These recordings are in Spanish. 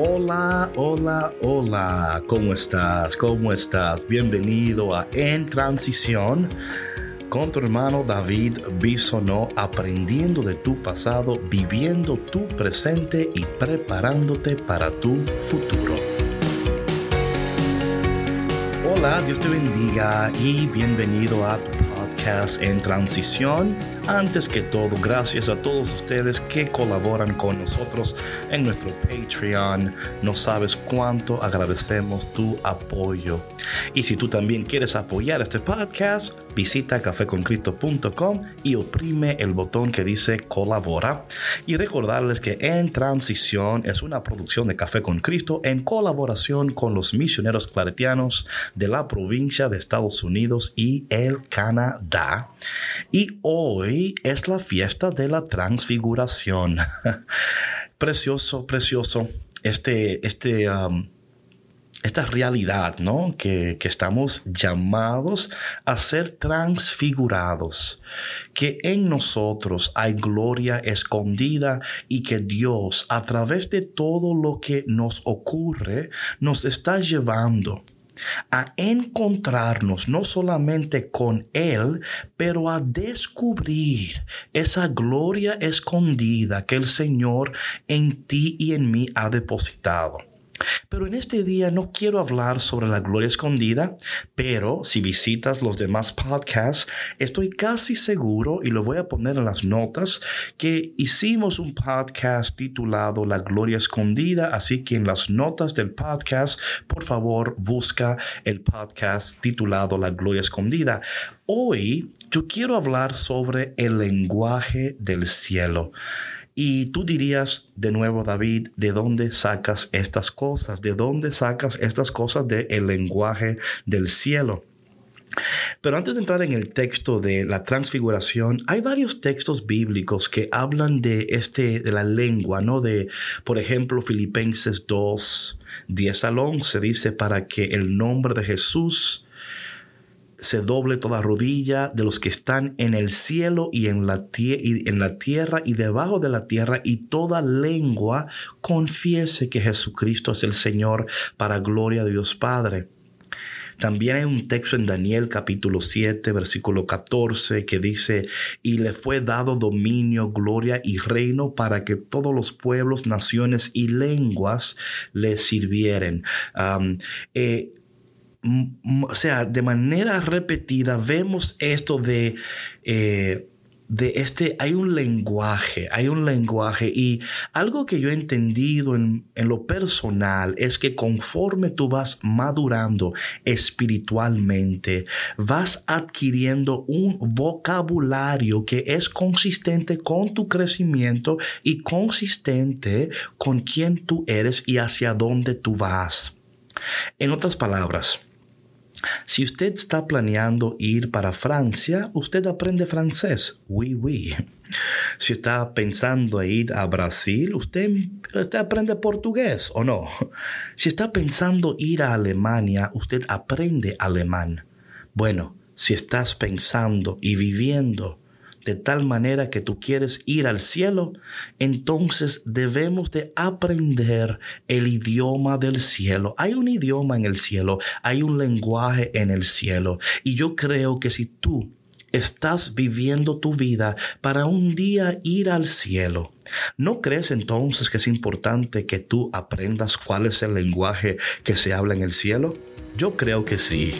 Hola, hola, hola, ¿cómo estás? ¿Cómo estás? Bienvenido a En Transición con tu hermano David Bisonó, aprendiendo de tu pasado, viviendo tu presente y preparándote para tu futuro. Hola, Dios te bendiga y bienvenido a tu en transición. Antes que todo, gracias a todos ustedes que colaboran con nosotros en nuestro Patreon. No sabes cuánto agradecemos tu apoyo. Y si tú también quieres apoyar este podcast, visita cafeconcristo.com y oprime el botón que dice colabora. Y recordarles que En Transición es una producción de Café con Cristo en colaboración con los misioneros claretianos de la provincia de Estados Unidos y el Canadá. Y hoy es la fiesta de la transfiguración. precioso, precioso. Este, este, um, esta realidad, ¿no? Que, que, estamos llamados a ser transfigurados, que en nosotros hay gloria escondida y que Dios, a través de todo lo que nos ocurre, nos está llevando a encontrarnos no solamente con Él, pero a descubrir esa gloria escondida que el Señor en ti y en mí ha depositado. Pero en este día no quiero hablar sobre la gloria escondida, pero si visitas los demás podcasts, estoy casi seguro, y lo voy a poner en las notas, que hicimos un podcast titulado La gloria escondida, así que en las notas del podcast, por favor, busca el podcast titulado La gloria escondida. Hoy yo quiero hablar sobre el lenguaje del cielo. Y tú dirías de nuevo, David, ¿de dónde sacas estas cosas? ¿De dónde sacas estas cosas del lenguaje del cielo? Pero antes de entrar en el texto de la transfiguración, hay varios textos bíblicos que hablan de este de la lengua, ¿no? De, por ejemplo, Filipenses 2, 10 al 11 dice para que el nombre de Jesús se doble toda rodilla de los que están en el cielo y en la, tierra y debajo de la tierra y toda lengua confiese que Jesucristo es el Señor para gloria de Dios Padre. También hay un texto en Daniel capítulo 7, versículo 14, que dice, y le fue dado dominio, gloria y reino para que todos los pueblos, naciones y lenguas le sirvieren. Eh, o sea, de manera repetida vemos esto de, eh, de este, hay un lenguaje, hay un lenguaje y algo que yo he entendido en, en lo personal es que conforme tú vas madurando espiritualmente, vas adquiriendo un vocabulario que es consistente con tu crecimiento y consistente con quién tú eres y hacia dónde tú vas. En otras palabras, si usted está planeando ir para Francia, usted aprende francés. Oui, oui. Si está pensando ir a Brasil, usted, usted, aprende portugués o no. Si está pensando ir a Alemania, usted aprende alemán. Bueno, si estás pensando y viviendo de tal manera que tú quieres ir al cielo, entonces debemos de aprender el idioma del cielo. Hay un idioma en el cielo, hay un lenguaje en el cielo. Y yo creo que si tú estás viviendo tu vida para un día ir al cielo. ¿No crees entonces que es importante que tú aprendas cuál es el lenguaje que se habla en el cielo? Yo creo que sí.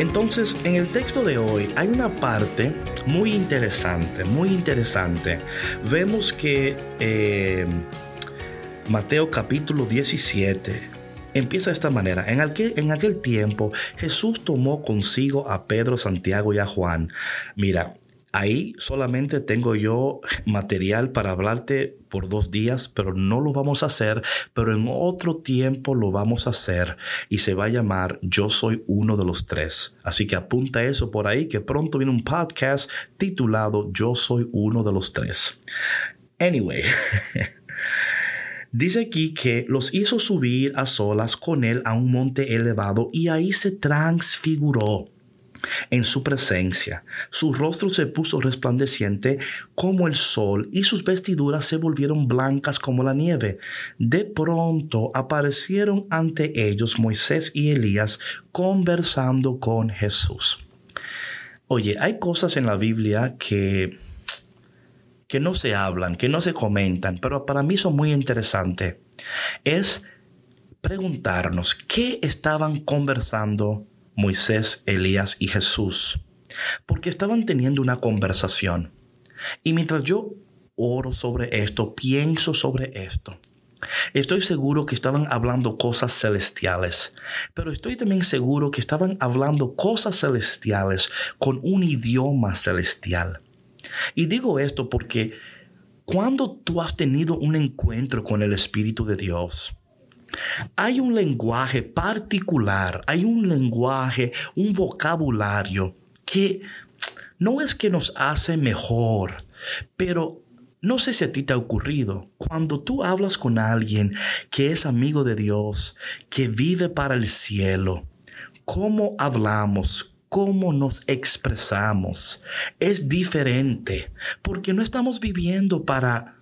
Entonces, en el texto de hoy hay una parte muy interesante, muy interesante. Vemos que eh, Mateo capítulo 17 empieza de esta manera. En aquel, en aquel tiempo Jesús tomó consigo a Pedro, Santiago y a Juan. Mira, Ahí solamente tengo yo material para hablarte por dos días, pero no lo vamos a hacer, pero en otro tiempo lo vamos a hacer y se va a llamar Yo soy uno de los tres. Así que apunta eso por ahí, que pronto viene un podcast titulado Yo soy uno de los tres. Anyway. Dice aquí que los hizo subir a solas con él a un monte elevado y ahí se transfiguró en su presencia. Su rostro se puso resplandeciente como el sol y sus vestiduras se volvieron blancas como la nieve. De pronto aparecieron ante ellos Moisés y Elías conversando con Jesús. Oye, hay cosas en la Biblia que que no se hablan, que no se comentan, pero para mí son muy interesantes. Es preguntarnos qué estaban conversando Moisés, Elías y Jesús, porque estaban teniendo una conversación. Y mientras yo oro sobre esto, pienso sobre esto, Estoy seguro que estaban hablando cosas celestiales, pero estoy también seguro que estaban hablando cosas celestiales con un idioma celestial. Y digo esto porque cuando tú has tenido un encuentro con el Espíritu de Dios, hay un lenguaje particular, hay un lenguaje, un vocabulario que no es que nos hace mejor, pero no sé si a ti te ha ocurrido, cuando tú hablas con alguien que es amigo de Dios, que vive para el cielo, cómo hablamos, cómo nos expresamos, es diferente, porque no estamos viviendo para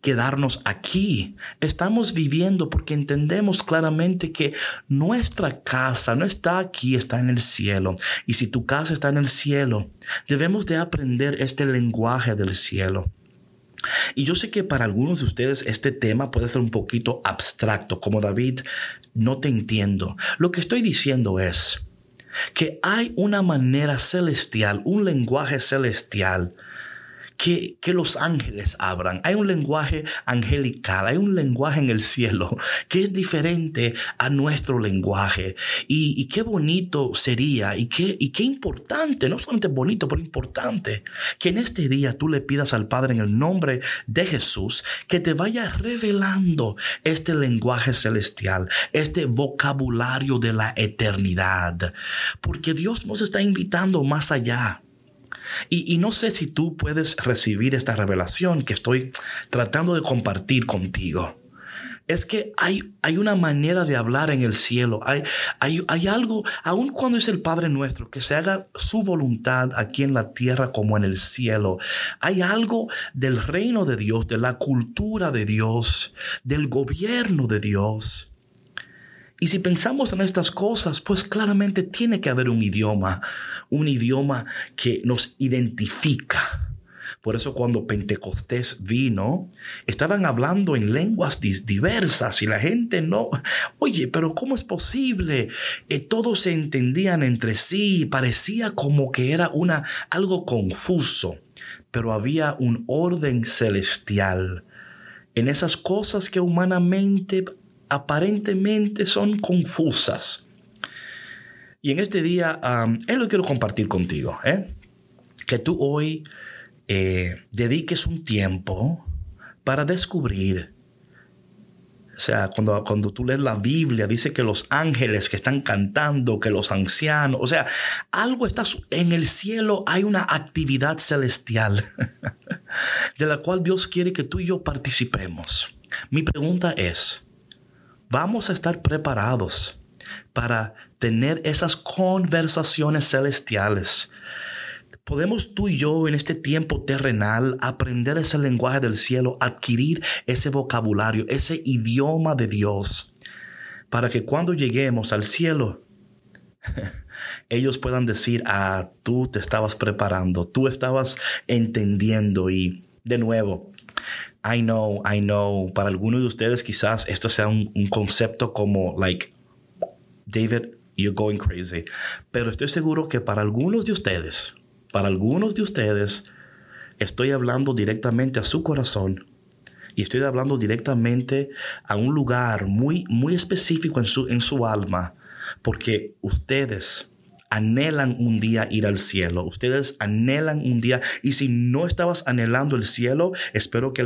quedarnos aquí. Estamos viviendo porque entendemos claramente que nuestra casa no está aquí, está en el cielo. Y si tu casa está en el cielo, debemos de aprender este lenguaje del cielo. Y yo sé que para algunos de ustedes este tema puede ser un poquito abstracto, como David, no te entiendo. Lo que estoy diciendo es que hay una manera celestial, un lenguaje celestial que, los ángeles abran. Hay un lenguaje angelical, hay un lenguaje en el cielo que es diferente a nuestro lenguaje. Y, qué bonito sería y qué, y qué importante, no solamente bonito, pero importante, que en este día tú le pidas al Padre en el nombre de Jesús que te vaya revelando este lenguaje celestial, este vocabulario de la eternidad. Porque Dios nos está invitando más allá. Y, no sé si tú puedes recibir esta revelación que estoy tratando de compartir contigo es que hay, hay, una manera de hablar en el cielo. Hay, hay, hay, algo, aun cuando es el Padre nuestro, que se haga su voluntad aquí en la tierra como en el cielo. Hay algo del reino de Dios, de la cultura de Dios, del gobierno de Dios y si pensamos en estas cosas, pues claramente tiene que haber un idioma, un idioma que nos identifica. Por eso cuando Pentecostés vino, estaban hablando en lenguas diversas y la gente no, oye, pero ¿cómo es posible? Eh, todos se entendían entre sí, parecía como que era una, algo confuso, pero había un orden celestial en esas cosas que humanamente aparentemente son confusas. Y en este día, él lo quiero compartir contigo, ¿eh? que tú hoy eh, dediques un tiempo para descubrir. O sea, cuando, cuando tú lees la Biblia, dice que los ángeles que están cantando, que los ancianos, o sea, algo está en el cielo, hay una actividad celestial de la cual Dios quiere que tú y yo participemos. Mi pregunta es, vamos a estar preparados para tener esas conversaciones celestiales. Podemos tú y yo en este tiempo terrenal aprender ese lenguaje del cielo, adquirir ese vocabulario, ese idioma de Dios, para que cuando lleguemos al cielo, ellos puedan decir, ah, tú te estabas preparando, tú estabas entendiendo y de nuevo, I know, I know, para algunos de ustedes quizás esto sea un, concepto como, like, David, you're going crazy. Pero estoy seguro que para algunos de ustedes, para algunos de ustedes, estoy hablando directamente a su corazón y estoy hablando directamente a un lugar muy, muy específico en su, en su alma, porque ustedes anhelan un día ir al cielo. Ustedes anhelan un día. Y si no estabas anhelando el cielo, espero que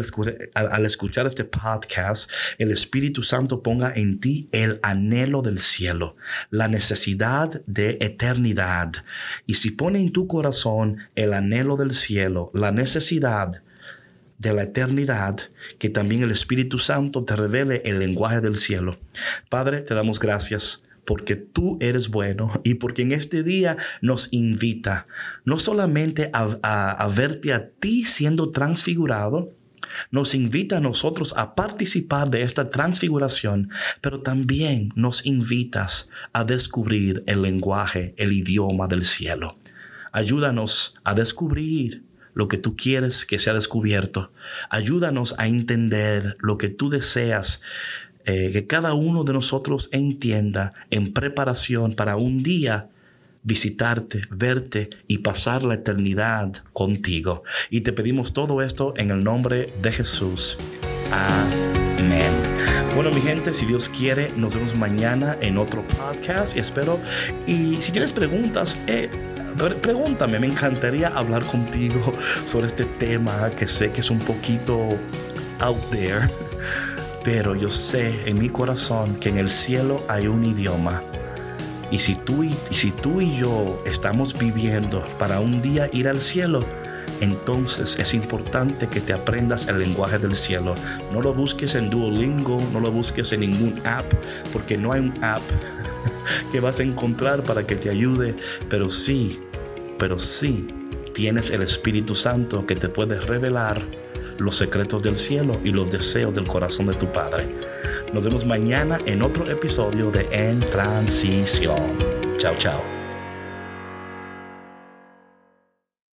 al, escuchar este podcast, el Espíritu Santo ponga en ti el anhelo del cielo, la necesidad de eternidad. Y si pone en tu corazón el anhelo del cielo, la necesidad de la eternidad, que también el Espíritu Santo te revele el lenguaje del cielo. Padre, te damos gracias porque tú eres bueno y porque en este día nos invita no solamente a, verte a ti siendo transfigurado, nos invita a nosotros a participar de esta transfiguración, pero también nos invitas a descubrir el lenguaje, el idioma del cielo. Ayúdanos a descubrir lo que tú quieres que sea descubierto. Ayúdanos a entender lo que tú deseas eh, que cada uno de nosotros entienda en preparación para un día visitarte, verte y pasar la eternidad contigo. Y te pedimos todo esto en el nombre de Jesús. Amén. Bueno, mi gente, si Dios quiere, nos vemos mañana en otro podcast y espero. Y si tienes preguntas, eh, pregúntame, me encantaría hablar contigo sobre este tema que sé que es un poquito out there pero yo sé en mi corazón que en el cielo hay un idioma. Y si tú y, si tú y yo estamos viviendo para un día ir al cielo, entonces es importante que te aprendas el lenguaje del cielo. No lo busques en Duolingo, no lo busques en ningún app, porque no hay un app que vas a encontrar para que te ayude, pero sí, pero sí tienes el Espíritu Santo que te puede revelar los secretos del cielo y los deseos del corazón de tu Padre. Nos vemos mañana en otro episodio de En Transición. Chao, chao.